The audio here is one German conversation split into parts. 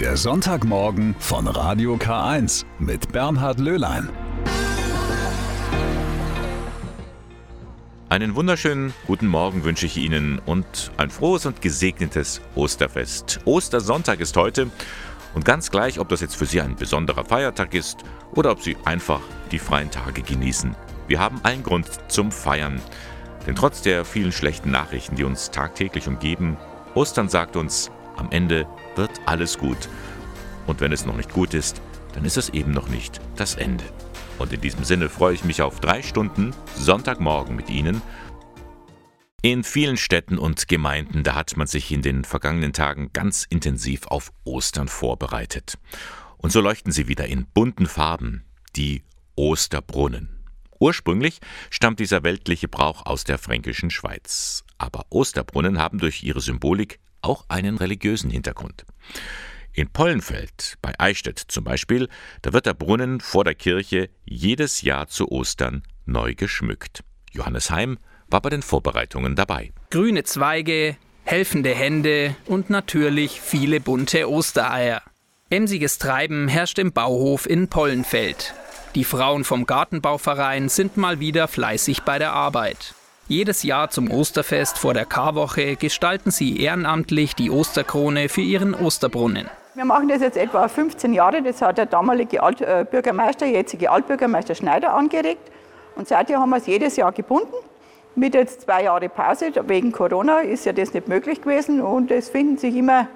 Der Sonntagmorgen von Radio K1 mit Bernhard Löhlein. Einen wunderschönen guten Morgen wünsche ich Ihnen und ein frohes und gesegnetes Osterfest. Ostersonntag ist heute und ganz gleich, ob das jetzt für Sie ein besonderer Feiertag ist oder ob Sie einfach die freien Tage genießen. Wir haben allen Grund zum Feiern. Denn trotz der vielen schlechten Nachrichten, die uns tagtäglich umgeben, Ostern sagt uns, am Ende wird alles gut. Und wenn es noch nicht gut ist, dann ist es eben noch nicht das Ende. Und in diesem Sinne freue ich mich auf drei Stunden Sonntagmorgen mit Ihnen. In vielen Städten und Gemeinden, da hat man sich in den vergangenen Tagen ganz intensiv auf Ostern vorbereitet. Und so leuchten sie wieder in bunten Farben, die Osterbrunnen. Ursprünglich stammt dieser weltliche Brauch aus der fränkischen Schweiz. Aber Osterbrunnen haben durch ihre Symbolik auch einen religiösen Hintergrund. In Pollenfeld bei Eichstätt zum Beispiel, da wird der Brunnen vor der Kirche jedes Jahr zu Ostern neu geschmückt. Johannes Heim war bei den Vorbereitungen dabei. Grüne Zweige, helfende Hände und natürlich viele bunte Ostereier. Emsiges Treiben herrscht im Bauhof in Pollenfeld. Die Frauen vom Gartenbauverein sind mal wieder fleißig bei der Arbeit. Jedes Jahr zum Osterfest vor der Karwoche gestalten sie ehrenamtlich die Osterkrone für ihren Osterbrunnen. Wir machen das jetzt etwa 15 Jahre. Das hat der damalige Altbürgermeister, jetzige Altbürgermeister Schneider angeregt. Und seither haben wir es jedes Jahr gebunden. Mit jetzt zwei Jahre Pause, wegen Corona ist ja das nicht möglich gewesen. Und es finden sich immer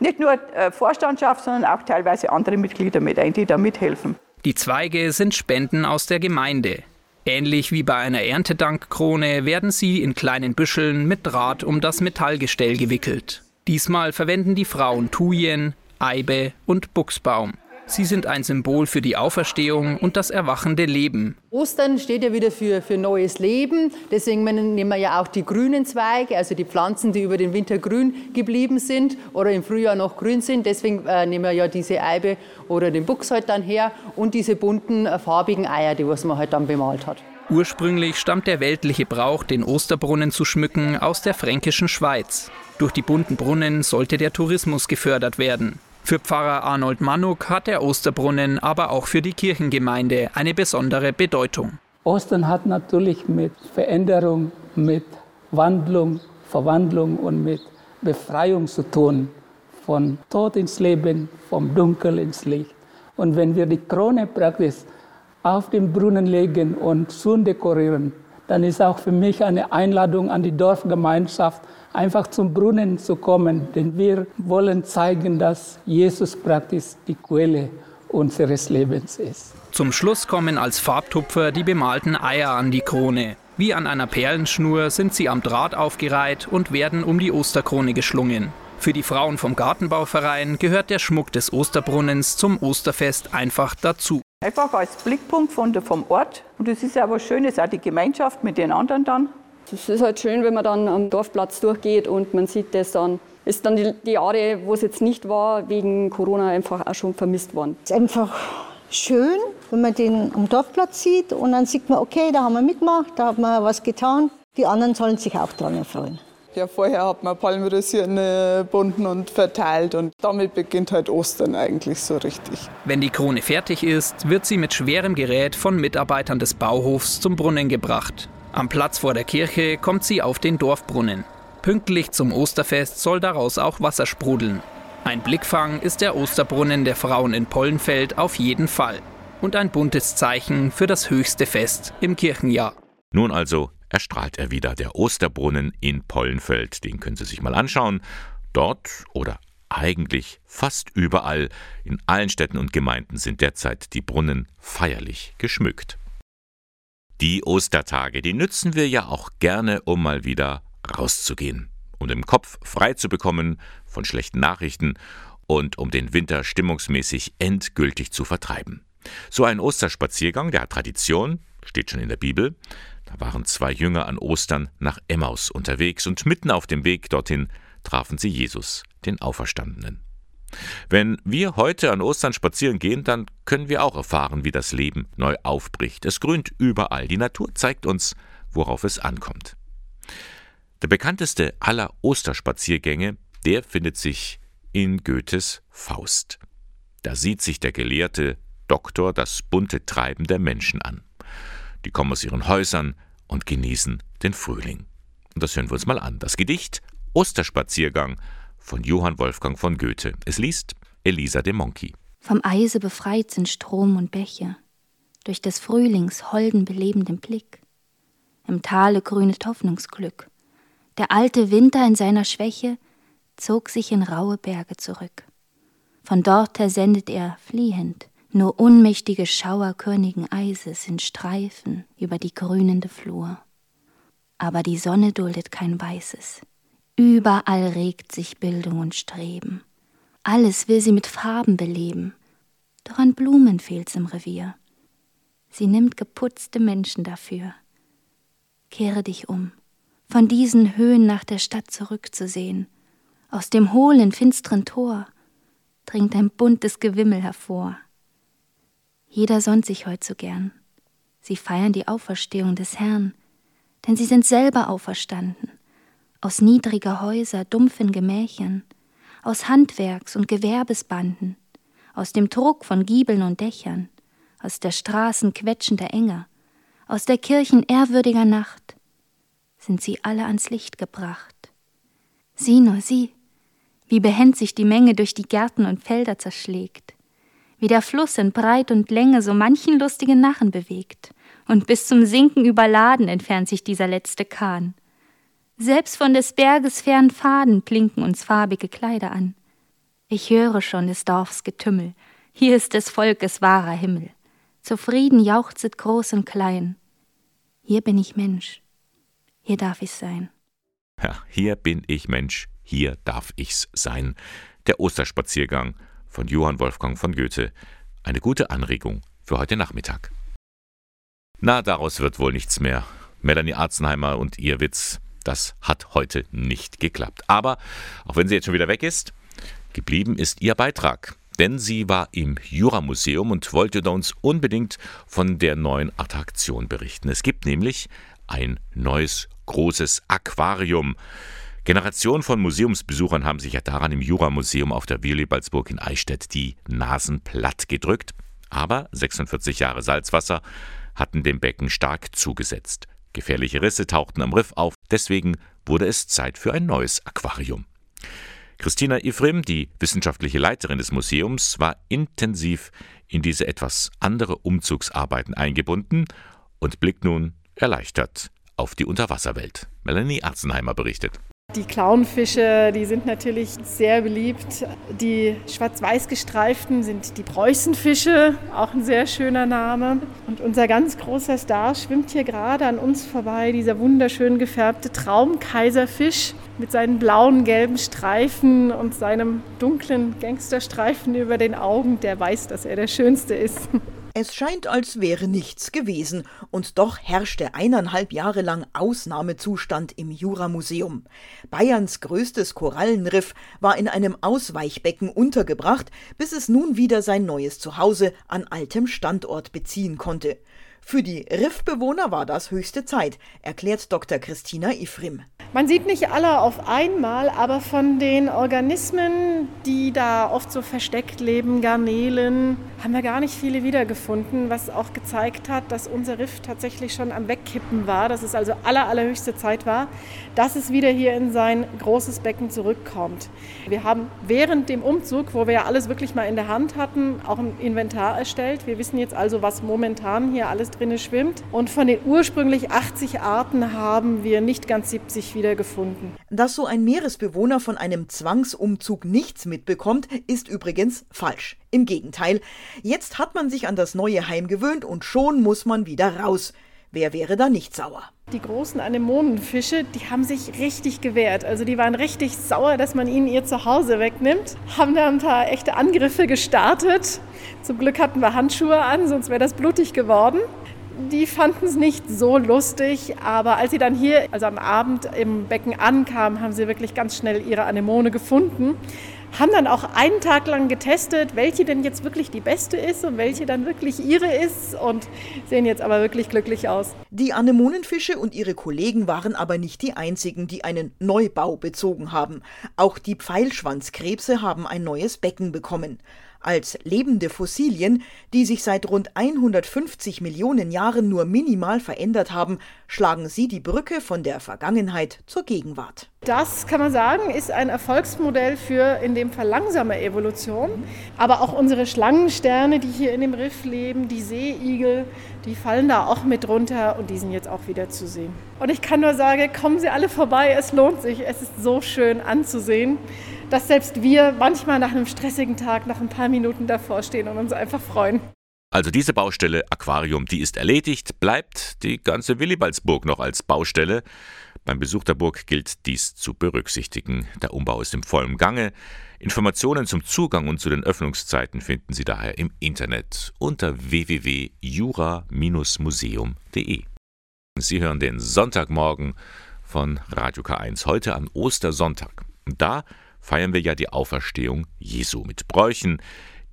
nicht nur Vorstandschaft, sondern auch teilweise andere Mitglieder mit ein, die da mithelfen. Die Zweige sind Spenden aus der Gemeinde. Ähnlich wie bei einer Erntedankkrone werden sie in kleinen Büscheln mit Draht um das Metallgestell gewickelt. Diesmal verwenden die Frauen Thujen, Eibe und Buchsbaum. Sie sind ein Symbol für die Auferstehung und das erwachende Leben. Ostern steht ja wieder für, für neues Leben. Deswegen nehmen wir ja auch die grünen Zweige, also die Pflanzen, die über den Winter grün geblieben sind oder im Frühjahr noch grün sind. Deswegen äh, nehmen wir ja diese Eibe oder den Buchs halt dann her und diese bunten, äh, farbigen Eier, die was man halt dann bemalt hat. Ursprünglich stammt der weltliche Brauch, den Osterbrunnen zu schmücken, aus der fränkischen Schweiz. Durch die bunten Brunnen sollte der Tourismus gefördert werden. Für Pfarrer Arnold Manuk hat der Osterbrunnen aber auch für die Kirchengemeinde eine besondere Bedeutung. Ostern hat natürlich mit Veränderung, mit Wandlung, Verwandlung und mit Befreiung zu tun. Von Tod ins Leben, vom Dunkel ins Licht. Und wenn wir die Krone praktisch auf den Brunnen legen und schön dekorieren, dann ist auch für mich eine Einladung an die Dorfgemeinschaft, einfach zum Brunnen zu kommen, denn wir wollen zeigen, dass Jesus praktisch die Quelle unseres Lebens ist. Zum Schluss kommen als Farbtupfer die bemalten Eier an die Krone. Wie an einer Perlenschnur sind sie am Draht aufgereiht und werden um die Osterkrone geschlungen. Für die Frauen vom Gartenbauverein gehört der Schmuck des Osterbrunnens zum Osterfest einfach dazu. Einfach als Blickpunkt von der, vom Ort. Und es ist ja was Schönes, auch die Gemeinschaft mit den anderen dann. Es ist halt schön, wenn man dann am Dorfplatz durchgeht und man sieht das dann. Ist dann die, die Jahre, wo es jetzt nicht war, wegen Corona einfach auch schon vermisst worden. Es ist einfach schön, wenn man den am Dorfplatz sieht und dann sieht man, okay, da haben wir mitgemacht, da haben wir was getan. Die anderen sollen sich auch daran erfreuen. Ja, vorher hat man Palmröschen gebunden und verteilt und damit beginnt halt Ostern eigentlich so richtig. Wenn die Krone fertig ist, wird sie mit schwerem Gerät von Mitarbeitern des Bauhofs zum Brunnen gebracht. Am Platz vor der Kirche kommt sie auf den Dorfbrunnen. Pünktlich zum Osterfest soll daraus auch Wasser sprudeln. Ein Blickfang ist der Osterbrunnen der Frauen in Pollenfeld auf jeden Fall. Und ein buntes Zeichen für das höchste Fest im Kirchenjahr. Nun also erstrahlt er wieder, der Osterbrunnen in Pollenfeld. Den können Sie sich mal anschauen. Dort oder eigentlich fast überall in allen Städten und Gemeinden sind derzeit die Brunnen feierlich geschmückt. Die Ostertage, die nützen wir ja auch gerne, um mal wieder rauszugehen, um den Kopf frei zu bekommen von schlechten Nachrichten und um den Winter stimmungsmäßig endgültig zu vertreiben. So ein Osterspaziergang, der hat Tradition, steht schon in der Bibel. Da waren zwei Jünger an Ostern nach Emmaus unterwegs und mitten auf dem Weg dorthin trafen sie Jesus, den Auferstandenen. Wenn wir heute an Ostern spazieren gehen, dann können wir auch erfahren, wie das Leben neu aufbricht. Es grünt überall. Die Natur zeigt uns, worauf es ankommt. Der bekannteste aller Osterspaziergänge, der findet sich in Goethes Faust. Da sieht sich der gelehrte Doktor das bunte Treiben der Menschen an. Die kommen aus ihren Häusern und genießen den Frühling. Und das hören wir uns mal an. Das Gedicht Osterspaziergang von Johann Wolfgang von Goethe. Es liest Elisa de Monkey. Vom Eise befreit sind Strom und Bäche, durch des Frühlings holden belebenden Blick. Im Tale grünet Hoffnungsglück. Der alte Winter in seiner Schwäche zog sich in raue Berge zurück. Von dort her sendet er fliehend nur unmächtige Schauer körnigen Eises in Streifen über die grünende Flur. Aber die Sonne duldet kein Weißes. Überall regt sich Bildung und Streben. Alles will sie mit Farben beleben. Doch an Blumen fehlt's im Revier. Sie nimmt geputzte Menschen dafür. Kehre dich um, von diesen Höhen nach der Stadt zurückzusehen. Aus dem hohlen, finsteren Tor dringt ein buntes Gewimmel hervor. Jeder sonnt sich heut so gern. Sie feiern die Auferstehung des Herrn, denn sie sind selber auferstanden, aus niedriger Häuser, dumpfen Gemächern, aus Handwerks- und Gewerbesbanden, aus dem Druck von Giebeln und Dächern, aus der Straßen quetschender Enge, aus der Kirchen ehrwürdiger Nacht, sind sie alle ans Licht gebracht. Sieh nur, sieh, wie behend sich die Menge durch die Gärten und Felder zerschlägt, wie der Fluss in Breit und Länge so manchen lustigen Narren bewegt, und bis zum Sinken überladen entfernt sich dieser letzte Kahn. Selbst von des Berges fern Faden blinken uns farbige Kleider an. Ich höre schon des Dorfs Getümmel, hier ist des Volkes wahrer Himmel. Zufrieden jauchzet groß und klein. Hier bin ich Mensch, hier darf ich sein. Ja, hier bin ich Mensch, hier darf ich's sein. Der Osterspaziergang von Johann Wolfgang von Goethe. Eine gute Anregung für heute Nachmittag. Na, daraus wird wohl nichts mehr. Melanie Arzenheimer und ihr Witz, das hat heute nicht geklappt. Aber, auch wenn sie jetzt schon wieder weg ist, geblieben ist ihr Beitrag. Denn sie war im Juramuseum und wollte uns unbedingt von der neuen Attraktion berichten. Es gibt nämlich ein neues großes Aquarium. Generationen von Museumsbesuchern haben sich ja daran im Juramuseum auf der Willibaldsburg in Eichstätt die Nasen platt gedrückt. Aber 46 Jahre Salzwasser hatten dem Becken stark zugesetzt. Gefährliche Risse tauchten am Riff auf, deswegen wurde es Zeit für ein neues Aquarium. Christina Ifrim, die wissenschaftliche Leiterin des Museums, war intensiv in diese etwas andere Umzugsarbeiten eingebunden und blickt nun erleichtert auf die Unterwasserwelt. Melanie Arzenheimer berichtet. Die Clownfische, die sind natürlich sehr beliebt. Die schwarz-weiß gestreiften sind die Preußenfische, auch ein sehr schöner Name. Und unser ganz großer Star schwimmt hier gerade an uns vorbei, dieser wunderschön gefärbte Traumkaiserfisch mit seinen blauen, gelben Streifen und seinem dunklen Gangsterstreifen über den Augen. Der weiß, dass er der Schönste ist. Es scheint, als wäre nichts gewesen, und doch herrschte eineinhalb Jahre lang Ausnahmezustand im Juramuseum. Bayerns größtes Korallenriff war in einem Ausweichbecken untergebracht, bis es nun wieder sein neues Zuhause an altem Standort beziehen konnte. Für die Riffbewohner war das höchste Zeit, erklärt Dr. Christina Ifrim. Man sieht nicht alle auf einmal, aber von den Organismen, die da oft so versteckt leben, Garnelen, haben wir gar nicht viele wiedergefunden, was auch gezeigt hat, dass unser Riff tatsächlich schon am Wegkippen war, dass es also aller, allerhöchste Zeit war, dass es wieder hier in sein großes Becken zurückkommt. Wir haben während dem Umzug, wo wir ja alles wirklich mal in der Hand hatten, auch ein Inventar erstellt. Wir wissen jetzt also, was momentan hier alles drin schwimmt. Und von den ursprünglich 80 Arten haben wir nicht ganz 70 wiedergefunden. Dass so ein Meeresbewohner von einem Zwangsumzug nichts mitbekommt, ist übrigens falsch. Im Gegenteil, jetzt hat man sich an das neue Heim gewöhnt und schon muss man wieder raus. Wer wäre da nicht sauer? Die großen Anemonenfische, die haben sich richtig gewehrt. Also die waren richtig sauer, dass man ihnen ihr Zuhause wegnimmt. Haben da ein paar echte Angriffe gestartet. Zum Glück hatten wir Handschuhe an, sonst wäre das blutig geworden. Die fanden es nicht so lustig, aber als sie dann hier, also am Abend im Becken ankamen, haben sie wirklich ganz schnell ihre Anemone gefunden haben dann auch einen Tag lang getestet, welche denn jetzt wirklich die beste ist und welche dann wirklich ihre ist und sehen jetzt aber wirklich glücklich aus. Die Anemonenfische und ihre Kollegen waren aber nicht die einzigen, die einen Neubau bezogen haben. Auch die Pfeilschwanzkrebse haben ein neues Becken bekommen als lebende Fossilien, die sich seit rund 150 Millionen Jahren nur minimal verändert haben, schlagen sie die Brücke von der Vergangenheit zur Gegenwart. Das kann man sagen, ist ein Erfolgsmodell für in dem Fall langsame Evolution. Aber auch unsere Schlangensterne, die hier in dem Riff leben, die Seeigel, die fallen da auch mit runter und die sind jetzt auch wieder zu sehen. Und ich kann nur sagen, kommen Sie alle vorbei, es lohnt sich, es ist so schön anzusehen dass selbst wir manchmal nach einem stressigen Tag nach ein paar Minuten davor stehen und uns einfach freuen. Also diese Baustelle Aquarium, die ist erledigt, bleibt die ganze Willibaldsburg noch als Baustelle. Beim Besuch der Burg gilt dies zu berücksichtigen. Der Umbau ist im vollen Gange. Informationen zum Zugang und zu den Öffnungszeiten finden Sie daher im Internet unter www.jura-museum.de. Sie hören den Sonntagmorgen von Radio K1 heute an Ostersonntag. Und da feiern wir ja die Auferstehung Jesu mit Bräuchen,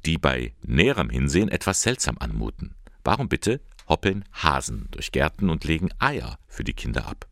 die bei näherem Hinsehen etwas seltsam anmuten. Warum bitte hoppeln Hasen durch Gärten und legen Eier für die Kinder ab?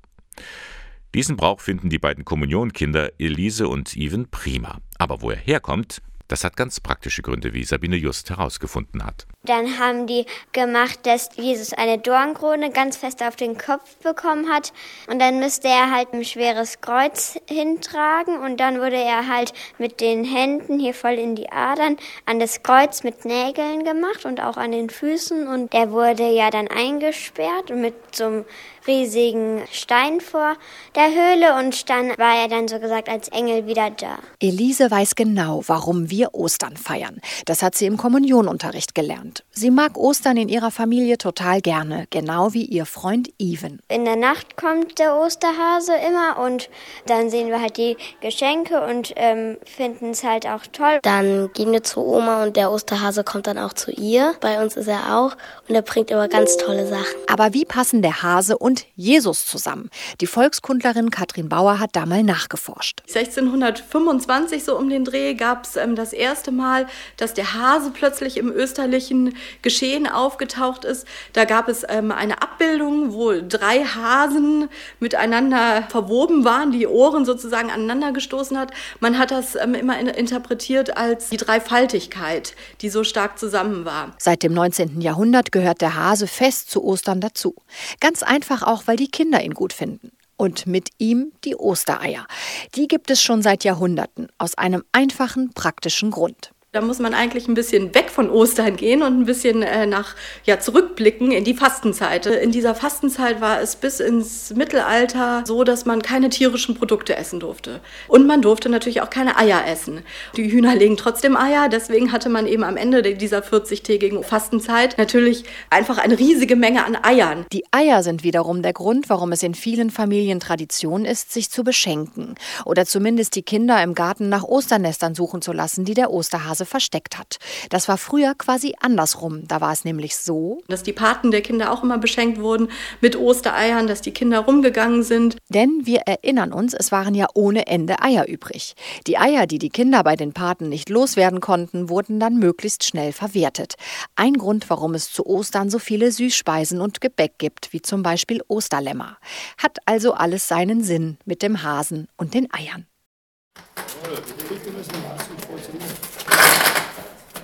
Diesen Brauch finden die beiden Kommunionkinder Elise und Even prima. Aber wo er herkommt, das hat ganz praktische Gründe, wie Sabine Just herausgefunden hat. Dann haben die gemacht, dass Jesus eine Dornkrone ganz fest auf den Kopf bekommen hat. Und dann müsste er halt ein schweres Kreuz hintragen. Und dann wurde er halt mit den Händen hier voll in die Adern an das Kreuz mit Nägeln gemacht und auch an den Füßen. Und er wurde ja dann eingesperrt mit so einem riesigen Stein vor der Höhle und dann war er dann so gesagt als Engel wieder da. Elise weiß genau, warum wir Ostern feiern. Das hat sie im Kommunionunterricht gelernt. Sie mag Ostern in ihrer Familie total gerne, genau wie ihr Freund Even. In der Nacht kommt der Osterhase immer und dann sehen wir halt die Geschenke und ähm, finden es halt auch toll. Dann gehen wir zu Oma und der Osterhase kommt dann auch zu ihr. Bei uns ist er auch und er bringt immer ganz tolle Sachen. Aber wie passen der Hase und Jesus zusammen. Die Volkskundlerin Katrin Bauer hat da mal nachgeforscht. 1625 so um den Dreh gab es ähm, das erste Mal, dass der Hase plötzlich im österlichen Geschehen aufgetaucht ist. Da gab es ähm, eine Abbildung, wo drei Hasen miteinander verwoben waren, die Ohren sozusagen aneinander gestoßen hat. Man hat das ähm, immer in, interpretiert als die Dreifaltigkeit, die so stark zusammen war. Seit dem 19. Jahrhundert gehört der Hase fest zu Ostern dazu. Ganz einfach auch, weil die Kinder ihn gut finden. Und mit ihm die Ostereier. Die gibt es schon seit Jahrhunderten, aus einem einfachen, praktischen Grund. Da muss man eigentlich ein bisschen weg von Ostern gehen und ein bisschen äh, nach ja, zurückblicken in die Fastenzeit. In dieser Fastenzeit war es bis ins Mittelalter so, dass man keine tierischen Produkte essen durfte. Und man durfte natürlich auch keine Eier essen. Die Hühner legen trotzdem Eier, deswegen hatte man eben am Ende dieser 40-tägigen Fastenzeit natürlich einfach eine riesige Menge an Eiern. Die Eier sind wiederum der Grund, warum es in vielen Familien Tradition ist, sich zu beschenken. Oder zumindest die Kinder im Garten nach Osternestern suchen zu lassen, die der Osterhase Hase versteckt hat. Das war früher quasi andersrum. Da war es nämlich so, dass die Paten der Kinder auch immer beschenkt wurden mit Ostereiern, dass die Kinder rumgegangen sind. Denn wir erinnern uns, es waren ja ohne Ende Eier übrig. Die Eier, die die Kinder bei den Paten nicht loswerden konnten, wurden dann möglichst schnell verwertet. Ein Grund, warum es zu Ostern so viele Süßspeisen und Gebäck gibt, wie zum Beispiel Osterlämmer. Hat also alles seinen Sinn mit dem Hasen und den Eiern.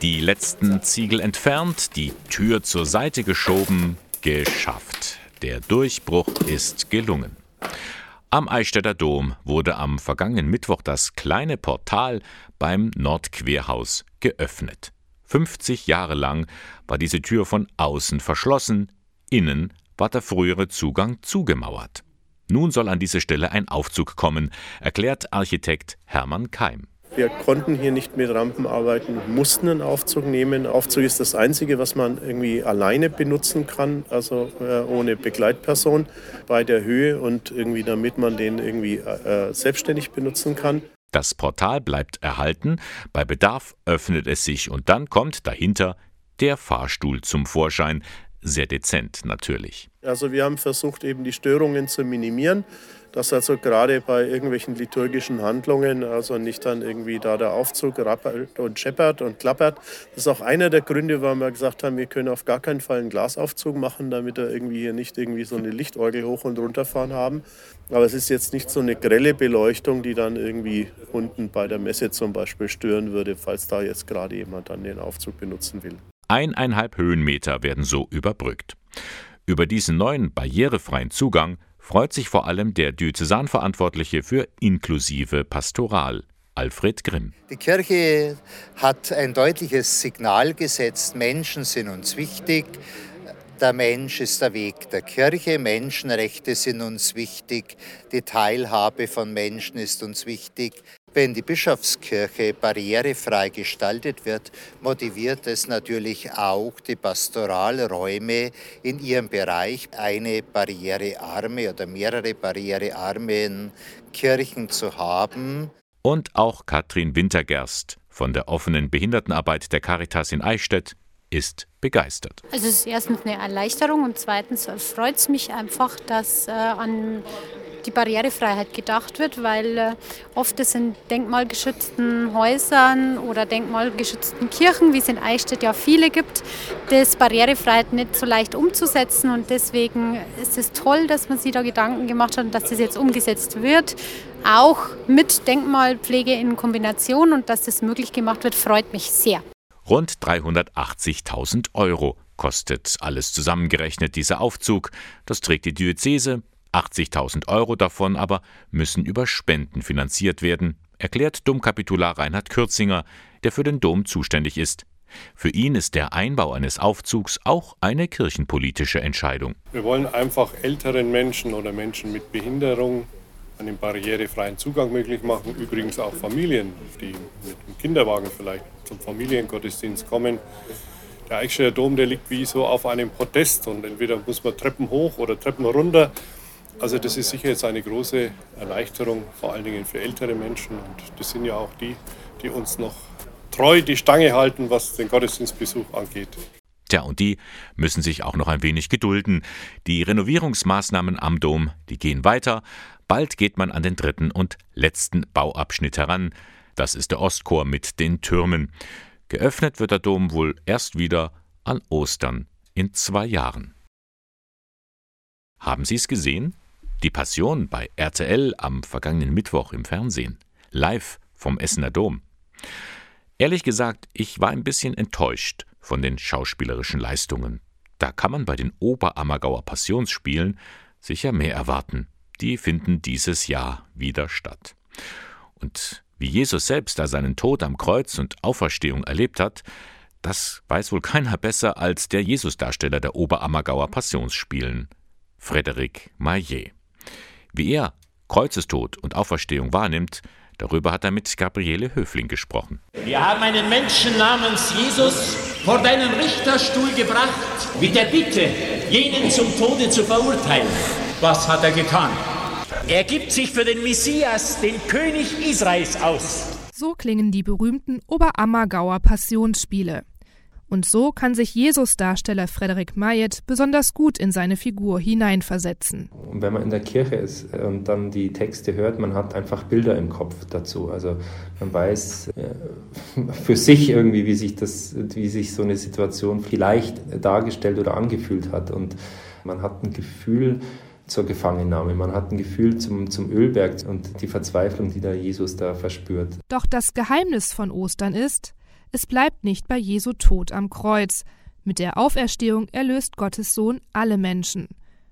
Die letzten Ziegel entfernt, die Tür zur Seite geschoben, geschafft. Der Durchbruch ist gelungen. Am Eichstätter Dom wurde am vergangenen Mittwoch das kleine Portal beim Nordquerhaus geöffnet. 50 Jahre lang war diese Tür von außen verschlossen, innen war der frühere Zugang zugemauert. Nun soll an diese Stelle ein Aufzug kommen, erklärt Architekt Hermann Keim. Wir konnten hier nicht mit Rampen arbeiten, mussten einen Aufzug nehmen. Aufzug ist das Einzige, was man irgendwie alleine benutzen kann, also äh, ohne Begleitperson bei der Höhe und irgendwie damit man den irgendwie äh, selbstständig benutzen kann. Das Portal bleibt erhalten, bei Bedarf öffnet es sich und dann kommt dahinter der Fahrstuhl zum Vorschein, sehr dezent natürlich. Also wir haben versucht, eben die Störungen zu minimieren, dass also gerade bei irgendwelchen liturgischen Handlungen also nicht dann irgendwie da der Aufzug rappelt und scheppert und klappert. Das ist auch einer der Gründe, warum wir gesagt haben, wir können auf gar keinen Fall einen Glasaufzug machen, damit wir irgendwie hier nicht irgendwie so eine Lichtorgel hoch und runter fahren haben. Aber es ist jetzt nicht so eine grelle Beleuchtung, die dann irgendwie unten bei der Messe zum Beispiel stören würde, falls da jetzt gerade jemand dann den Aufzug benutzen will. Eineinhalb Höhenmeter werden so überbrückt. Über diesen neuen barrierefreien Zugang freut sich vor allem der Diözesanverantwortliche für inklusive Pastoral, Alfred Grimm. Die Kirche hat ein deutliches Signal gesetzt, Menschen sind uns wichtig, der Mensch ist der Weg der Kirche, Menschenrechte sind uns wichtig, die Teilhabe von Menschen ist uns wichtig. Wenn die Bischofskirche barrierefrei gestaltet wird, motiviert es natürlich auch die Pastoralräume in ihrem Bereich, eine barrierearme oder mehrere barrierearme Kirchen zu haben. Und auch Katrin Wintergerst von der offenen Behindertenarbeit der Caritas in Eichstätt ist begeistert. Also es ist erstens eine Erleichterung und zweitens freut es mich einfach, dass äh, an die Barrierefreiheit gedacht wird, weil äh, oft es in denkmalgeschützten Häusern oder denkmalgeschützten Kirchen, wie es in Eichstätt ja viele gibt, das Barrierefreiheit nicht so leicht umzusetzen und deswegen ist es toll, dass man sich da Gedanken gemacht hat und dass das jetzt umgesetzt wird, auch mit Denkmalpflege in Kombination und dass das möglich gemacht wird, freut mich sehr. Rund 380.000 Euro kostet alles zusammengerechnet dieser Aufzug. Das trägt die Diözese 80.000 Euro davon aber müssen über Spenden finanziert werden, erklärt Domkapitular Reinhard Kürzinger, der für den Dom zuständig ist. Für ihn ist der Einbau eines Aufzugs auch eine kirchenpolitische Entscheidung. Wir wollen einfach älteren Menschen oder Menschen mit Behinderung einen barrierefreien Zugang möglich machen. Übrigens auch Familien, die mit dem Kinderwagen vielleicht zum Familiengottesdienst kommen. Der Eichstätter Dom, der liegt wie so auf einem Podest und entweder muss man Treppen hoch oder Treppen runter. Also das ist sicher jetzt eine große Erleichterung, vor allen Dingen für ältere Menschen. Und das sind ja auch die, die uns noch treu die Stange halten, was den Gottesdienstbesuch angeht. Tja, und die müssen sich auch noch ein wenig gedulden. Die Renovierungsmaßnahmen am Dom, die gehen weiter. Bald geht man an den dritten und letzten Bauabschnitt heran. Das ist der Ostchor mit den Türmen. Geöffnet wird der Dom wohl erst wieder an Ostern in zwei Jahren. Haben Sie es gesehen? Die Passion bei RTL am vergangenen Mittwoch im Fernsehen, live vom Essener Dom. Ehrlich gesagt, ich war ein bisschen enttäuscht von den schauspielerischen Leistungen. Da kann man bei den Oberammergauer Passionsspielen sicher mehr erwarten. Die finden dieses Jahr wieder statt. Und wie Jesus selbst da seinen Tod am Kreuz und Auferstehung erlebt hat, das weiß wohl keiner besser als der Jesusdarsteller der Oberammergauer Passionsspielen, Frédéric Maillet. Wie er Kreuzestod und Auferstehung wahrnimmt, darüber hat er mit Gabriele Höfling gesprochen. Wir haben einen Menschen namens Jesus vor deinen Richterstuhl gebracht, mit der Bitte, jenen zum Tode zu verurteilen. Was hat er getan? Er gibt sich für den Messias, den König Israels, aus. So klingen die berühmten Oberammergauer Passionsspiele. Und so kann sich Jesus-Darsteller Frederik Mayet besonders gut in seine Figur hineinversetzen. Und wenn man in der Kirche ist und dann die Texte hört, man hat einfach Bilder im Kopf dazu. Also man weiß äh, für sich irgendwie, wie sich, das, wie sich so eine Situation vielleicht dargestellt oder angefühlt hat. Und man hat ein Gefühl, zur Gefangennahme. Man hat ein Gefühl zum, zum Ölberg und die Verzweiflung, die da Jesus da verspürt. Doch das Geheimnis von Ostern ist, es bleibt nicht bei Jesu Tod am Kreuz. Mit der Auferstehung erlöst Gottes Sohn alle Menschen.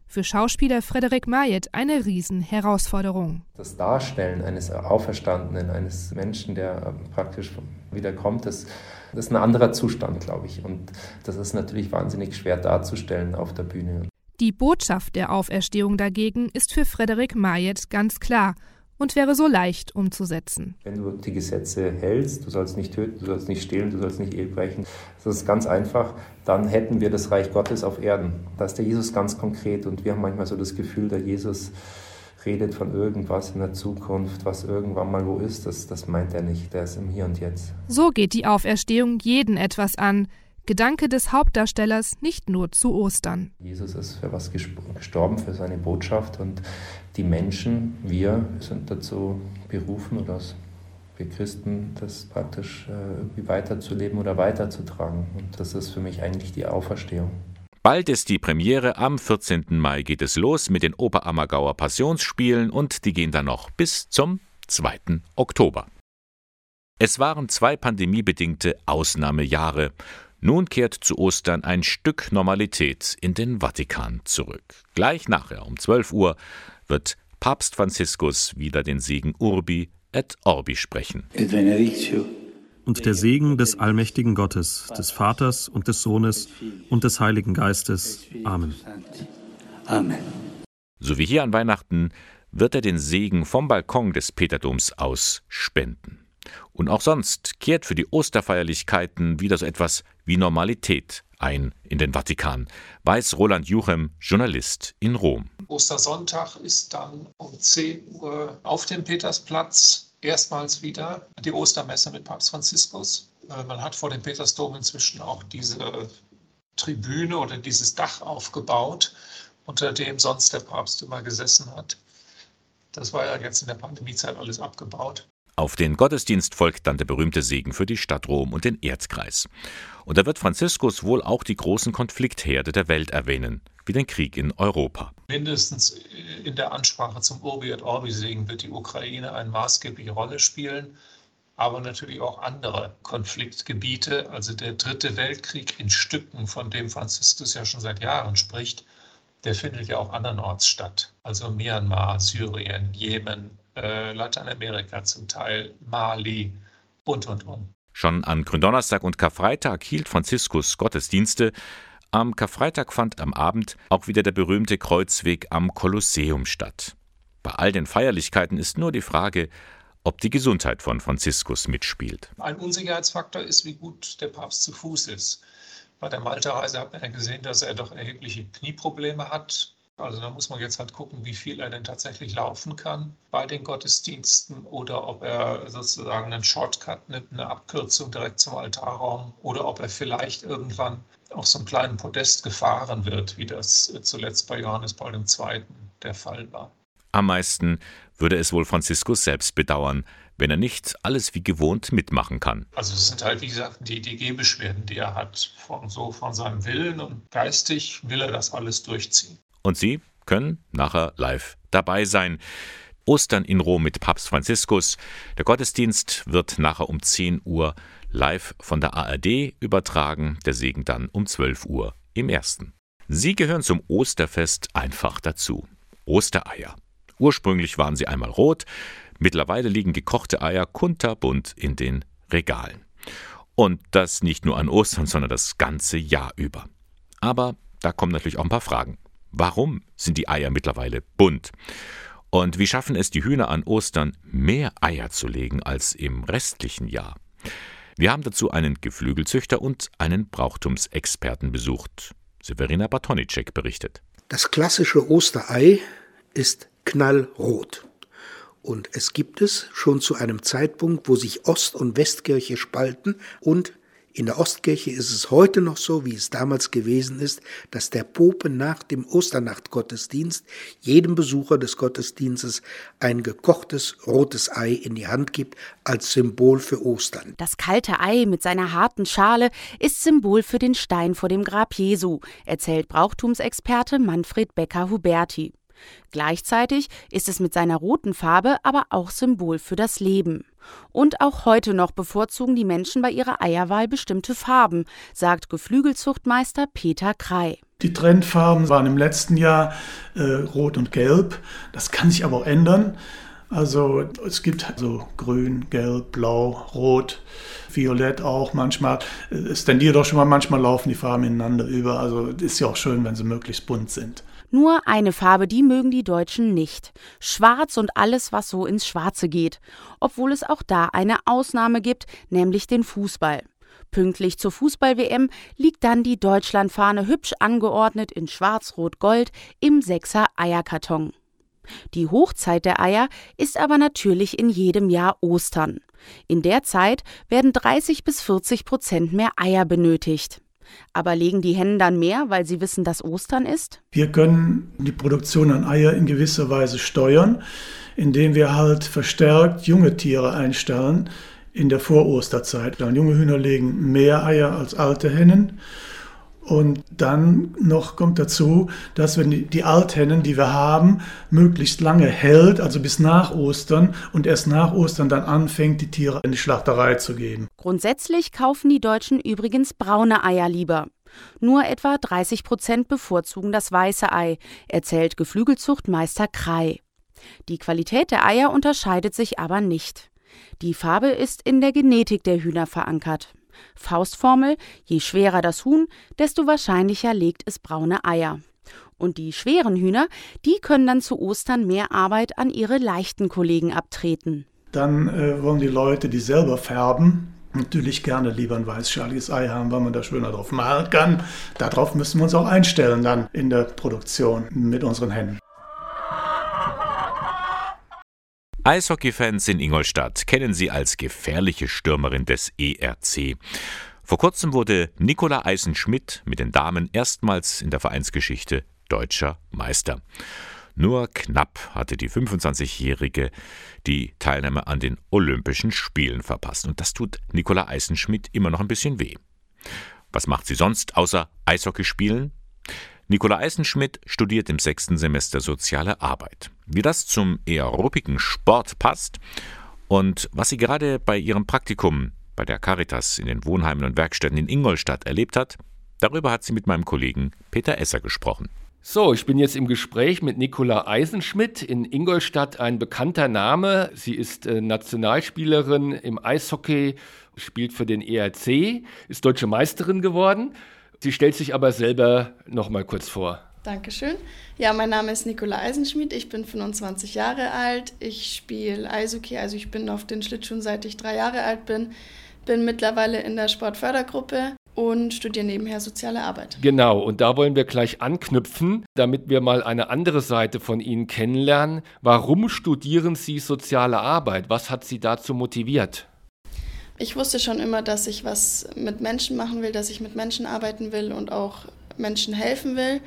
Für Schauspieler Frederik Mayet eine Riesenherausforderung. Das Darstellen eines Auferstandenen, eines Menschen, der praktisch wiederkommt, das, das ist ein anderer Zustand, glaube ich. Und das ist natürlich wahnsinnig schwer darzustellen auf der Bühne. Die Botschaft der Auferstehung dagegen ist für Frederik Mayet ganz klar und wäre so leicht umzusetzen. Wenn du die Gesetze hältst, du sollst nicht töten, du sollst nicht stehlen, du sollst nicht Ehe brechen, das ist ganz einfach, dann hätten wir das Reich Gottes auf Erden. Da ist der Jesus ganz konkret und wir haben manchmal so das Gefühl, der Jesus redet von irgendwas in der Zukunft, was irgendwann mal wo ist, das, das meint er nicht, der ist im Hier und Jetzt. So geht die Auferstehung jeden etwas an, Gedanke des Hauptdarstellers nicht nur zu Ostern. Jesus ist für was gestorben, für seine Botschaft und die Menschen, wir sind dazu berufen oder wir Christen, das praktisch äh, irgendwie weiterzuleben oder weiterzutragen. Und das ist für mich eigentlich die Auferstehung. Bald ist die Premiere, am 14. Mai geht es los mit den Oberammergauer Passionsspielen und die gehen dann noch bis zum 2. Oktober. Es waren zwei pandemiebedingte Ausnahmejahre. Nun kehrt zu Ostern ein Stück Normalität in den Vatikan zurück. Gleich nachher um 12 Uhr wird Papst Franziskus wieder den Segen Urbi et Orbi sprechen. Und der Segen des allmächtigen Gottes, des Vaters und des Sohnes und des Heiligen Geistes. Amen. Amen. So wie hier an Weihnachten wird er den Segen vom Balkon des Peterdoms aus spenden. Und auch sonst kehrt für die Osterfeierlichkeiten wieder so etwas wie Normalität ein in den Vatikan, weiß Roland Juchem, Journalist in Rom. Ostersonntag ist dann um 10 Uhr auf dem Petersplatz erstmals wieder die Ostermesse mit Papst Franziskus. Äh, man hat vor dem Petersdom inzwischen auch diese Tribüne oder dieses Dach aufgebaut, unter dem sonst der Papst immer gesessen hat. Das war ja jetzt in der Pandemiezeit alles abgebaut. Auf den Gottesdienst folgt dann der berühmte Segen für die Stadt Rom und den Erzkreis. Und da wird Franziskus wohl auch die großen Konfliktherde der Welt erwähnen, wie den Krieg in Europa. Mindestens in der Ansprache zum Urbi et Orbi Segen wird die Ukraine eine maßgebliche Rolle spielen, aber natürlich auch andere Konfliktgebiete. Also der dritte Weltkrieg in Stücken, von dem Franziskus ja schon seit Jahren spricht, der findet ja auch andernorts statt. Also Myanmar, Syrien, Jemen, äh, Lateinamerika zum Teil, Mali und, und, und. Schon an Gründonnerstag und Karfreitag hielt Franziskus Gottesdienste. Am Karfreitag fand am Abend auch wieder der berühmte Kreuzweg am Kolosseum statt. Bei all den Feierlichkeiten ist nur die Frage, ob die Gesundheit von Franziskus mitspielt. Ein Unsicherheitsfaktor ist, wie gut der Papst zu Fuß ist. Bei der Malta-Reise hat man ja gesehen, dass er doch erhebliche Knieprobleme hat. Also da muss man jetzt halt gucken, wie viel er denn tatsächlich laufen kann bei den Gottesdiensten oder ob er sozusagen einen Shortcut nimmt, eine Abkürzung direkt zum Altarraum oder ob er vielleicht irgendwann auf so einem kleinen Podest gefahren wird, wie das zuletzt bei Johannes Paul II. der Fall war. Am meisten würde es wohl Franziskus selbst bedauern, wenn er nicht alles wie gewohnt mitmachen kann. Also es sind halt, wie gesagt, die, die Gehbeschwerden, die er hat, von, so von seinem Willen und geistig will er das alles durchziehen. Und Sie können nachher live dabei sein. Ostern in Rom mit Papst Franziskus. Der Gottesdienst wird nachher um 10 Uhr live von der ARD übertragen, der Segen dann um 12 Uhr im ersten. Sie gehören zum Osterfest einfach dazu. Ostereier. Ursprünglich waren sie einmal rot, mittlerweile liegen gekochte Eier kunterbunt in den Regalen. Und das nicht nur an Ostern, sondern das ganze Jahr über. Aber da kommen natürlich auch ein paar Fragen. Warum sind die Eier mittlerweile bunt? Und wie schaffen es die Hühner an Ostern, mehr Eier zu legen als im restlichen Jahr? Wir haben dazu einen Geflügelzüchter und einen Brauchtumsexperten besucht. Severina Bartonicek berichtet. Das klassische Osterei ist knallrot. Und es gibt es schon zu einem Zeitpunkt, wo sich Ost- und Westkirche spalten und in der Ostkirche ist es heute noch so, wie es damals gewesen ist, dass der Pope nach dem Osternachtgottesdienst jedem Besucher des Gottesdienstes ein gekochtes rotes Ei in die Hand gibt als Symbol für Ostern. Das kalte Ei mit seiner harten Schale ist Symbol für den Stein vor dem Grab Jesu, erzählt Brauchtumsexperte Manfred Becker-Huberti. Gleichzeitig ist es mit seiner roten Farbe aber auch Symbol für das Leben. Und auch heute noch bevorzugen die Menschen bei ihrer Eierwahl bestimmte Farben, sagt Geflügelzuchtmeister Peter Krei. Die Trendfarben waren im letzten Jahr äh, rot und gelb. Das kann sich aber auch ändern. Also es gibt so grün, gelb, blau, rot, violett auch manchmal. Es tendiert auch schon mal, manchmal laufen die Farben ineinander über. Also ist ja auch schön, wenn sie möglichst bunt sind. Nur eine Farbe, die mögen die Deutschen nicht. Schwarz und alles, was so ins Schwarze geht. Obwohl es auch da eine Ausnahme gibt, nämlich den Fußball. Pünktlich zur Fußball-WM liegt dann die Deutschlandfahne hübsch angeordnet in Schwarz-Rot-Gold im Sechser Eierkarton. Die Hochzeit der Eier ist aber natürlich in jedem Jahr Ostern. In der Zeit werden 30 bis 40 Prozent mehr Eier benötigt. Aber legen die Hennen dann mehr, weil sie wissen, dass Ostern ist? Wir können die Produktion an Eier in gewisser Weise steuern, indem wir halt verstärkt junge Tiere einstellen in der Vorosterzeit. Dann junge Hühner legen mehr Eier als alte Hennen. Und dann noch kommt dazu, dass wir die Althennen, die wir haben, möglichst lange hält, also bis nach Ostern und erst nach Ostern dann anfängt, die Tiere in die Schlachterei zu geben. Grundsätzlich kaufen die Deutschen übrigens braune Eier lieber. Nur etwa 30 Prozent bevorzugen das weiße Ei, erzählt Geflügelzuchtmeister Krei. Die Qualität der Eier unterscheidet sich aber nicht. Die Farbe ist in der Genetik der Hühner verankert. Faustformel, je schwerer das Huhn, desto wahrscheinlicher legt es braune Eier. Und die schweren Hühner, die können dann zu Ostern mehr Arbeit an ihre leichten Kollegen abtreten. Dann äh, wollen die Leute, die selber färben, natürlich gerne lieber ein weißschaliges Ei haben, weil man da schöner drauf malen kann. Darauf müssen wir uns auch einstellen dann in der Produktion mit unseren Händen. Eishockey-Fans in Ingolstadt kennen sie als gefährliche Stürmerin des ERC. Vor kurzem wurde Nicola Eisenschmidt mit den Damen erstmals in der Vereinsgeschichte deutscher Meister. Nur knapp hatte die 25-Jährige die Teilnahme an den Olympischen Spielen verpasst. Und das tut Nicola Eisenschmidt immer noch ein bisschen weh. Was macht sie sonst außer Eishockey spielen? Nicola Eisenschmidt studiert im sechsten Semester Soziale Arbeit. Wie das zum eher ruppigen Sport passt und was sie gerade bei ihrem Praktikum bei der Caritas in den Wohnheimen und Werkstätten in Ingolstadt erlebt hat, darüber hat sie mit meinem Kollegen Peter Esser gesprochen. So, ich bin jetzt im Gespräch mit Nicola Eisenschmidt in Ingolstadt, ein bekannter Name. Sie ist äh, Nationalspielerin im Eishockey, spielt für den ERC, ist deutsche Meisterin geworden. Sie stellt sich aber selber noch mal kurz vor. Dankeschön. Ja, mein Name ist Nicola Eisenschmidt. Ich bin 25 Jahre alt. Ich spiele Eishockey, also ich bin auf den Schlittschuhen seit ich drei Jahre alt bin. Bin mittlerweile in der Sportfördergruppe und studiere nebenher soziale Arbeit. Genau, und da wollen wir gleich anknüpfen, damit wir mal eine andere Seite von Ihnen kennenlernen. Warum studieren Sie soziale Arbeit? Was hat Sie dazu motiviert? Ich wusste schon immer, dass ich was mit Menschen machen will, dass ich mit Menschen arbeiten will und auch Menschen helfen will.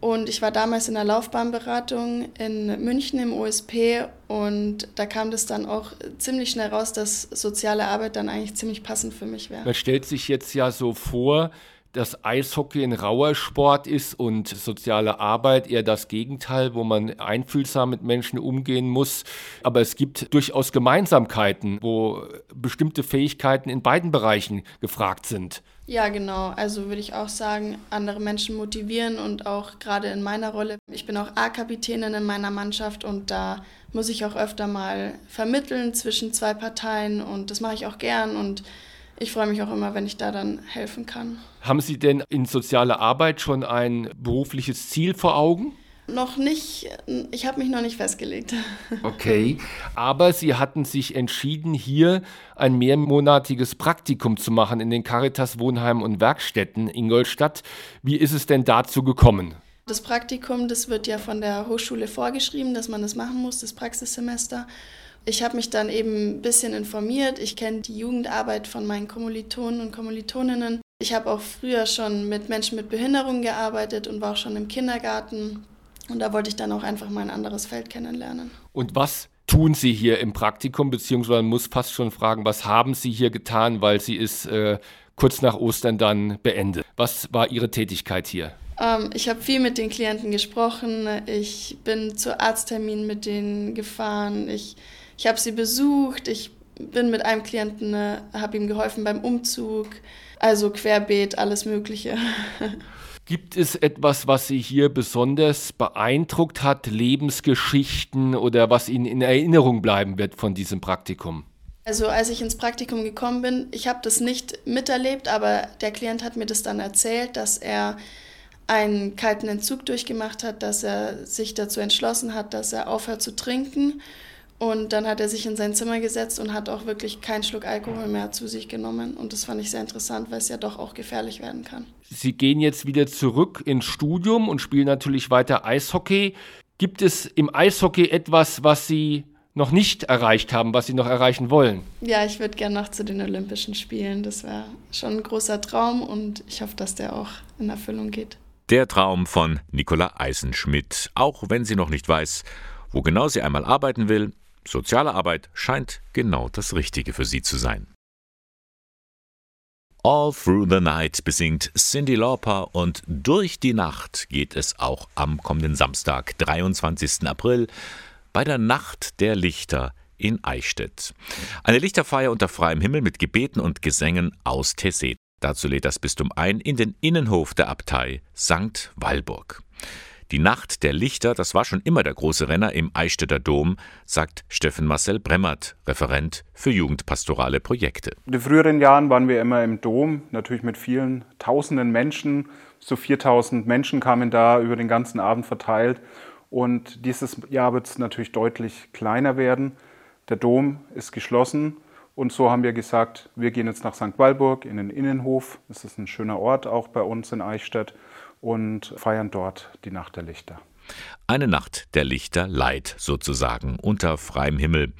Und ich war damals in der Laufbahnberatung in München im OSP und da kam das dann auch ziemlich schnell raus, dass soziale Arbeit dann eigentlich ziemlich passend für mich wäre. Man stellt sich jetzt ja so vor, dass Eishockey ein rauer Sport ist und soziale Arbeit eher das Gegenteil, wo man einfühlsam mit Menschen umgehen muss. Aber es gibt durchaus Gemeinsamkeiten, wo bestimmte Fähigkeiten in beiden Bereichen gefragt sind. Ja, genau. Also würde ich auch sagen, andere Menschen motivieren und auch gerade in meiner Rolle. Ich bin auch A-Kapitänin in meiner Mannschaft und da muss ich auch öfter mal vermitteln zwischen zwei Parteien und das mache ich auch gern und ich freue mich auch immer, wenn ich da dann helfen kann. Haben Sie denn in sozialer Arbeit schon ein berufliches Ziel vor Augen? Noch nicht, ich habe mich noch nicht festgelegt. Okay, aber Sie hatten sich entschieden, hier ein mehrmonatiges Praktikum zu machen in den Caritas Wohnheimen und Werkstätten Ingolstadt. Wie ist es denn dazu gekommen? Das Praktikum, das wird ja von der Hochschule vorgeschrieben, dass man das machen muss, das Praxissemester. Ich habe mich dann eben ein bisschen informiert. Ich kenne die Jugendarbeit von meinen Kommilitonen und Kommilitoninnen. Ich habe auch früher schon mit Menschen mit Behinderung gearbeitet und war auch schon im Kindergarten. Und da wollte ich dann auch einfach mal ein anderes Feld kennenlernen. Und was tun Sie hier im Praktikum, beziehungsweise man muss fast schon fragen, was haben Sie hier getan, weil sie ist äh, kurz nach Ostern dann beendet. Was war Ihre Tätigkeit hier? Ähm, ich habe viel mit den Klienten gesprochen. Ich bin zu Arztterminen mit denen gefahren. Ich ich habe sie besucht, ich bin mit einem Klienten, ne, habe ihm geholfen beim Umzug, also querbeet, alles Mögliche. Gibt es etwas, was Sie hier besonders beeindruckt hat, Lebensgeschichten oder was Ihnen in Erinnerung bleiben wird von diesem Praktikum? Also als ich ins Praktikum gekommen bin, ich habe das nicht miterlebt, aber der Klient hat mir das dann erzählt, dass er einen kalten Entzug durchgemacht hat, dass er sich dazu entschlossen hat, dass er aufhört zu trinken und dann hat er sich in sein Zimmer gesetzt und hat auch wirklich keinen Schluck Alkohol mehr zu sich genommen. Und das fand ich sehr interessant, weil es ja doch auch gefährlich werden kann. Sie gehen jetzt wieder zurück ins Studium und spielen natürlich weiter Eishockey. Gibt es im Eishockey etwas, was Sie noch nicht erreicht haben, was Sie noch erreichen wollen? Ja, ich würde gerne noch zu den Olympischen Spielen. Das wäre schon ein großer Traum und ich hoffe, dass der auch in Erfüllung geht. Der Traum von Nicola Eisenschmidt, auch wenn sie noch nicht weiß, wo genau sie einmal arbeiten will. Soziale Arbeit scheint genau das Richtige für sie zu sein. All Through the Night besingt Cindy Lauper und durch die Nacht geht es auch am kommenden Samstag, 23. April, bei der Nacht der Lichter in Eichstätt. Eine Lichterfeier unter freiem Himmel mit Gebeten und Gesängen aus Tesset. Dazu lädt das Bistum ein in den Innenhof der Abtei St. Walburg. Die Nacht der Lichter, das war schon immer der große Renner im Eichstätter Dom, sagt Steffen Marcel Bremmert, Referent für jugendpastorale Projekte. In den früheren Jahren waren wir immer im Dom, natürlich mit vielen tausenden Menschen. So 4000 Menschen kamen da über den ganzen Abend verteilt. Und dieses Jahr wird es natürlich deutlich kleiner werden. Der Dom ist geschlossen und so haben wir gesagt, wir gehen jetzt nach St. Walburg in den Innenhof. Das ist ein schöner Ort auch bei uns in Eichstätt und feiern dort die Nacht der Lichter. Eine Nacht der Lichter Leid sozusagen unter freiem Himmel.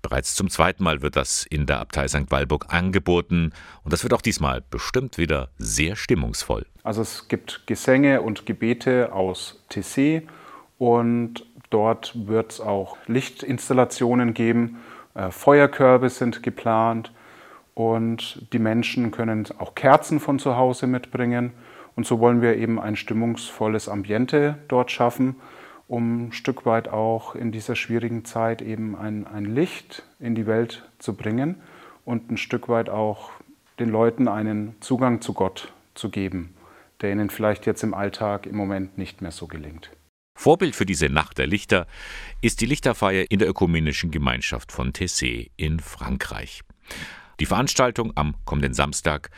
Bereits zum zweiten Mal wird das in der Abtei St. Walburg angeboten und das wird auch diesmal bestimmt wieder sehr stimmungsvoll. Also es gibt Gesänge und Gebete aus TC und dort wird es auch Lichtinstallationen geben äh, Feuerkörbe sind geplant und die Menschen können auch Kerzen von zu Hause mitbringen. Und so wollen wir eben ein stimmungsvolles Ambiente dort schaffen, um ein Stück weit auch in dieser schwierigen Zeit eben ein, ein Licht in die Welt zu bringen und ein Stück weit auch den Leuten einen Zugang zu Gott zu geben, der ihnen vielleicht jetzt im Alltag im Moment nicht mehr so gelingt. Vorbild für diese Nacht der Lichter ist die Lichterfeier in der Ökumenischen Gemeinschaft von Tessé in Frankreich. Die Veranstaltung am kommenden Samstag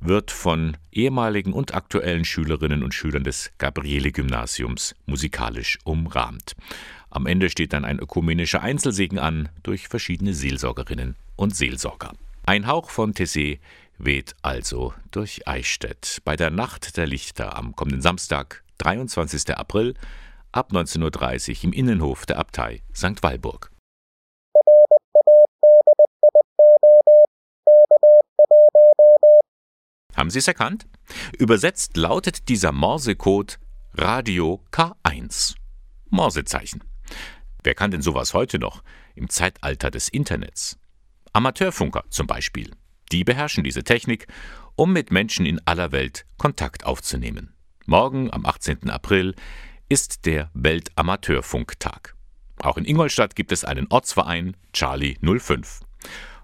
wird von ehemaligen und aktuellen Schülerinnen und Schülern des Gabriele-Gymnasiums musikalisch umrahmt. Am Ende steht dann ein ökumenischer Einzelsegen an durch verschiedene Seelsorgerinnen und Seelsorger. Ein Hauch von Tessé weht also durch Eichstätt bei der Nacht der Lichter am kommenden Samstag, 23. April ab 19.30 Uhr im Innenhof der Abtei St. Walburg. Haben Sie es erkannt? Übersetzt lautet dieser Morsecode Radio K1. Morsezeichen. Wer kann denn sowas heute noch im Zeitalter des Internets? Amateurfunker zum Beispiel. Die beherrschen diese Technik, um mit Menschen in aller Welt Kontakt aufzunehmen. Morgen am 18. April ist der Weltamateurfunktag. Auch in Ingolstadt gibt es einen Ortsverein Charlie 05.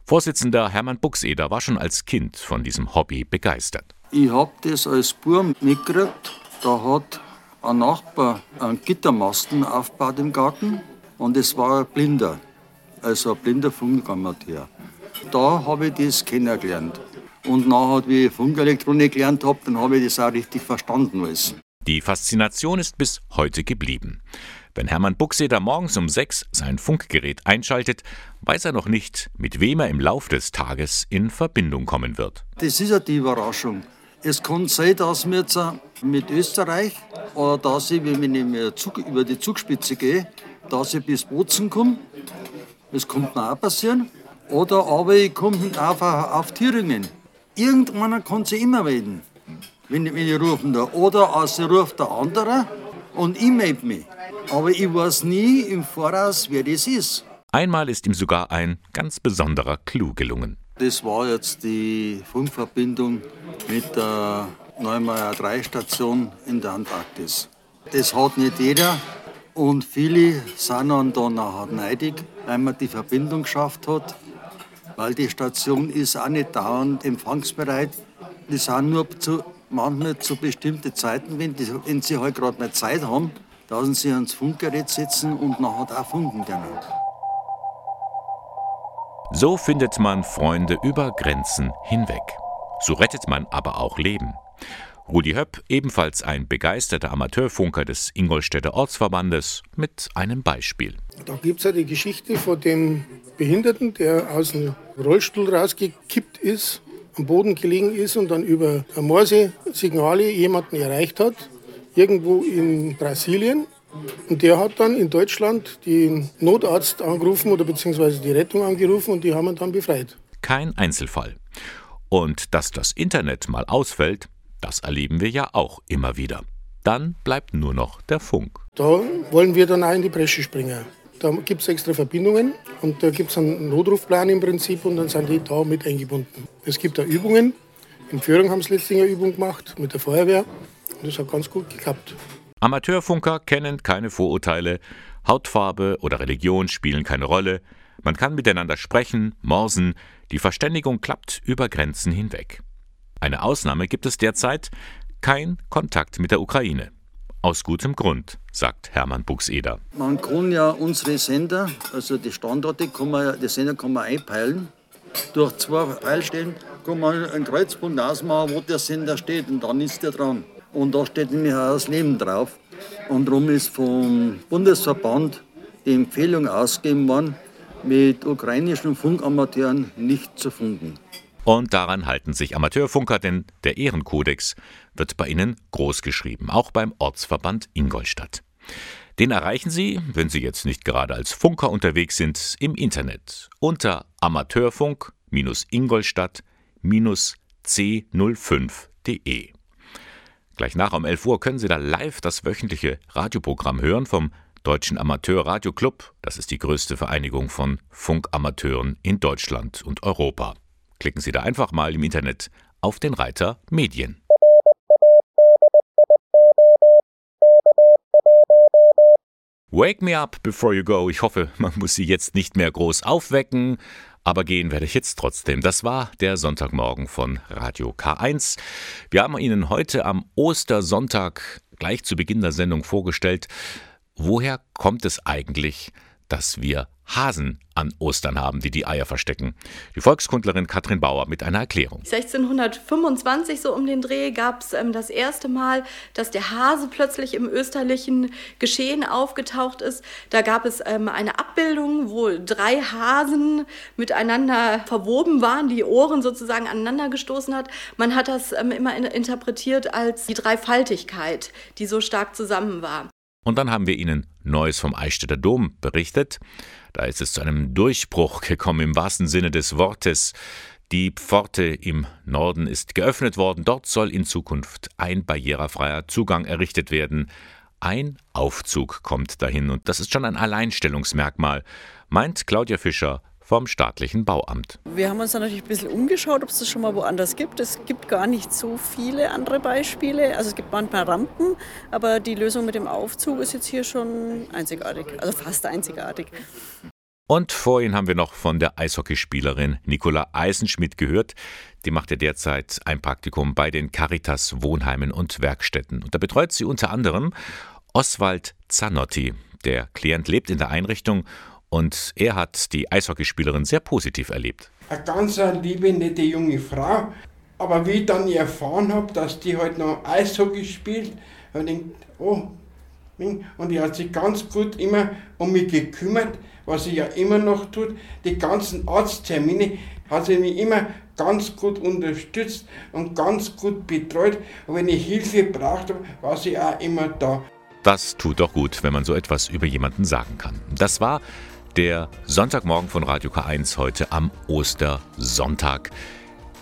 Vorsitzender Hermann Buxeder war schon als Kind von diesem Hobby begeistert. Ich habe das als Bub mitgekriegt. Da hat ein Nachbar einen Gittermasten aufgebaut im Garten und es war ein Blinder, also ein blinder Funkamateur. Da habe ich das kennengelernt. Und nachher, wie ich Funkelektronik gelernt habe, dann habe ich das auch richtig verstanden alles. Die Faszination ist bis heute geblieben. Wenn Hermann Buxeder morgens um sechs sein Funkgerät einschaltet, weiß er noch nicht, mit wem er im Lauf des Tages in Verbindung kommen wird. Das ist ja die Überraschung. Es kann sein, dass wir jetzt mit Österreich oder dass ich, wenn ich über die Zugspitze gehe, dass ich bis Bozen komme. Das kommt noch auch passieren. Oder aber ich komme auf, auf Thüringen. Irgendeiner kann sich immer melden wenn, wenn ich rufen da. Oder also ruft der andere und ich melde mich. Aber ich weiß nie im Voraus, wer das ist. Einmal ist ihm sogar ein ganz besonderer Clou gelungen. Das war jetzt die Funkverbindung mit der Neumeier 3 Station in der Antarktis. Das hat nicht jeder und viele sind dann nachher neidig, weil man die Verbindung geschafft hat. Weil die Station ist auch nicht dauernd empfangsbereit. Die sind nur zu manchmal zu bestimmten Zeiten, wenn, die, wenn sie halt gerade mal Zeit haben, lassen sie ans Funkgerät setzen und nachher auch funken können. So findet man Freunde über Grenzen hinweg. So rettet man aber auch Leben. Rudi Höpp, ebenfalls ein begeisterter Amateurfunker des Ingolstädter Ortsverbandes, mit einem Beispiel. Da gibt es ja die Geschichte von dem Behinderten, der aus dem Rollstuhl rausgekippt ist am Boden gelegen ist und dann über Morse-Signale jemanden erreicht hat, irgendwo in Brasilien. Und der hat dann in Deutschland den Notarzt angerufen oder beziehungsweise die Rettung angerufen und die haben ihn dann befreit. Kein Einzelfall. Und dass das Internet mal ausfällt, das erleben wir ja auch immer wieder. Dann bleibt nur noch der Funk. Da wollen wir dann auch in die Bresche springen. Da gibt es extra Verbindungen und da gibt es einen Notrufplan im Prinzip und dann sind die da mit eingebunden. Es gibt da Übungen. In Führung haben sie letztlich eine Übung gemacht mit der Feuerwehr und das hat ganz gut geklappt. Amateurfunker kennen keine Vorurteile, Hautfarbe oder Religion spielen keine Rolle. Man kann miteinander sprechen, morsen, die Verständigung klappt über Grenzen hinweg. Eine Ausnahme gibt es derzeit, kein Kontakt mit der Ukraine. Aus gutem Grund, sagt Hermann Buxeder. Man kann ja unsere Sender, also die Standorte, kann man, die Sender kann man einpeilen. Durch zwei Peilstellen kann man einen Kreuzpunkt ausmachen, wo der Sender steht und dann ist er dran. Und da steht nämlich auch das Leben drauf. Und darum ist vom Bundesverband die Empfehlung ausgegeben worden, mit ukrainischen Funkamateuren nicht zu funken. Und daran halten sich Amateurfunker, denn der Ehrenkodex wird bei ihnen großgeschrieben, auch beim Ortsverband Ingolstadt. Den erreichen Sie, wenn Sie jetzt nicht gerade als Funker unterwegs sind, im Internet unter amateurfunk-ingolstadt-c05.de. Gleich nach um 11 Uhr können Sie da live das wöchentliche Radioprogramm hören vom Deutschen Amateur Radio Club. Das ist die größte Vereinigung von Funkamateuren in Deutschland und Europa. Klicken Sie da einfach mal im Internet auf den Reiter Medien. Wake me up before you go. Ich hoffe, man muss Sie jetzt nicht mehr groß aufwecken, aber gehen werde ich jetzt trotzdem. Das war der Sonntagmorgen von Radio K1. Wir haben Ihnen heute am Ostersonntag gleich zu Beginn der Sendung vorgestellt, woher kommt es eigentlich, dass wir Hasen an Ostern haben, die die Eier verstecken. Die Volkskundlerin Katrin Bauer mit einer Erklärung. 1625 so um den Dreh gab es ähm, das erste Mal, dass der Hase plötzlich im österlichen Geschehen aufgetaucht ist. Da gab es ähm, eine Abbildung, wo drei Hasen miteinander verwoben waren, die Ohren sozusagen aneinander gestoßen hat. Man hat das ähm, immer in, interpretiert als die Dreifaltigkeit, die so stark zusammen war. Und dann haben wir Ihnen Neues vom Eichstätter Dom berichtet. Da ist es zu einem Durchbruch gekommen im wahrsten Sinne des Wortes. Die Pforte im Norden ist geöffnet worden. Dort soll in Zukunft ein barrierefreier Zugang errichtet werden. Ein Aufzug kommt dahin und das ist schon ein Alleinstellungsmerkmal, meint Claudia Fischer vom staatlichen Bauamt. Wir haben uns dann natürlich ein bisschen umgeschaut, ob es das schon mal woanders gibt. Es gibt gar nicht so viele andere Beispiele. Also es gibt manchmal Rampen, aber die Lösung mit dem Aufzug ist jetzt hier schon einzigartig, also fast einzigartig. Und vorhin haben wir noch von der Eishockeyspielerin Nicola Eisenschmidt gehört. Die macht ja derzeit ein Praktikum bei den Caritas Wohnheimen und Werkstätten. Und da betreut sie unter anderem Oswald Zanotti. Der Klient lebt in der Einrichtung und er hat die Eishockeyspielerin sehr positiv erlebt. Eine ganz liebe, nette junge Frau. Aber wie ich dann erfahren habe, dass die halt noch Eishockey spielt, habe ich gedacht, oh, und die hat sich ganz gut immer um mich gekümmert, was sie ja immer noch tut. Die ganzen Arzttermine hat sie mich immer ganz gut unterstützt und ganz gut betreut. Und wenn ich Hilfe brauchte, war sie auch immer da. Das tut doch gut, wenn man so etwas über jemanden sagen kann. Das war der Sonntagmorgen von Radio K1 heute am Ostersonntag.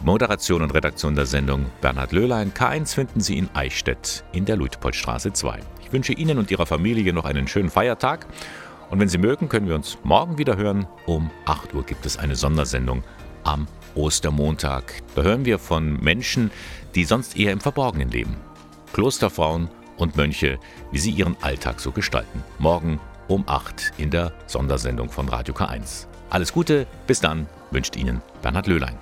Moderation und Redaktion der Sendung Bernhard Löhlein. K1 finden Sie in Eichstätt in der Luitpoldstraße 2. Ich wünsche Ihnen und Ihrer Familie noch einen schönen Feiertag. Und wenn Sie mögen, können wir uns morgen wieder hören. Um 8 Uhr gibt es eine Sondersendung am Ostermontag. Da hören wir von Menschen, die sonst eher im Verborgenen leben. Klosterfrauen und Mönche, wie sie ihren Alltag so gestalten. Morgen um 8 in der Sondersendung von Radio K1. Alles Gute, bis dann, wünscht Ihnen Bernhard Löhlein.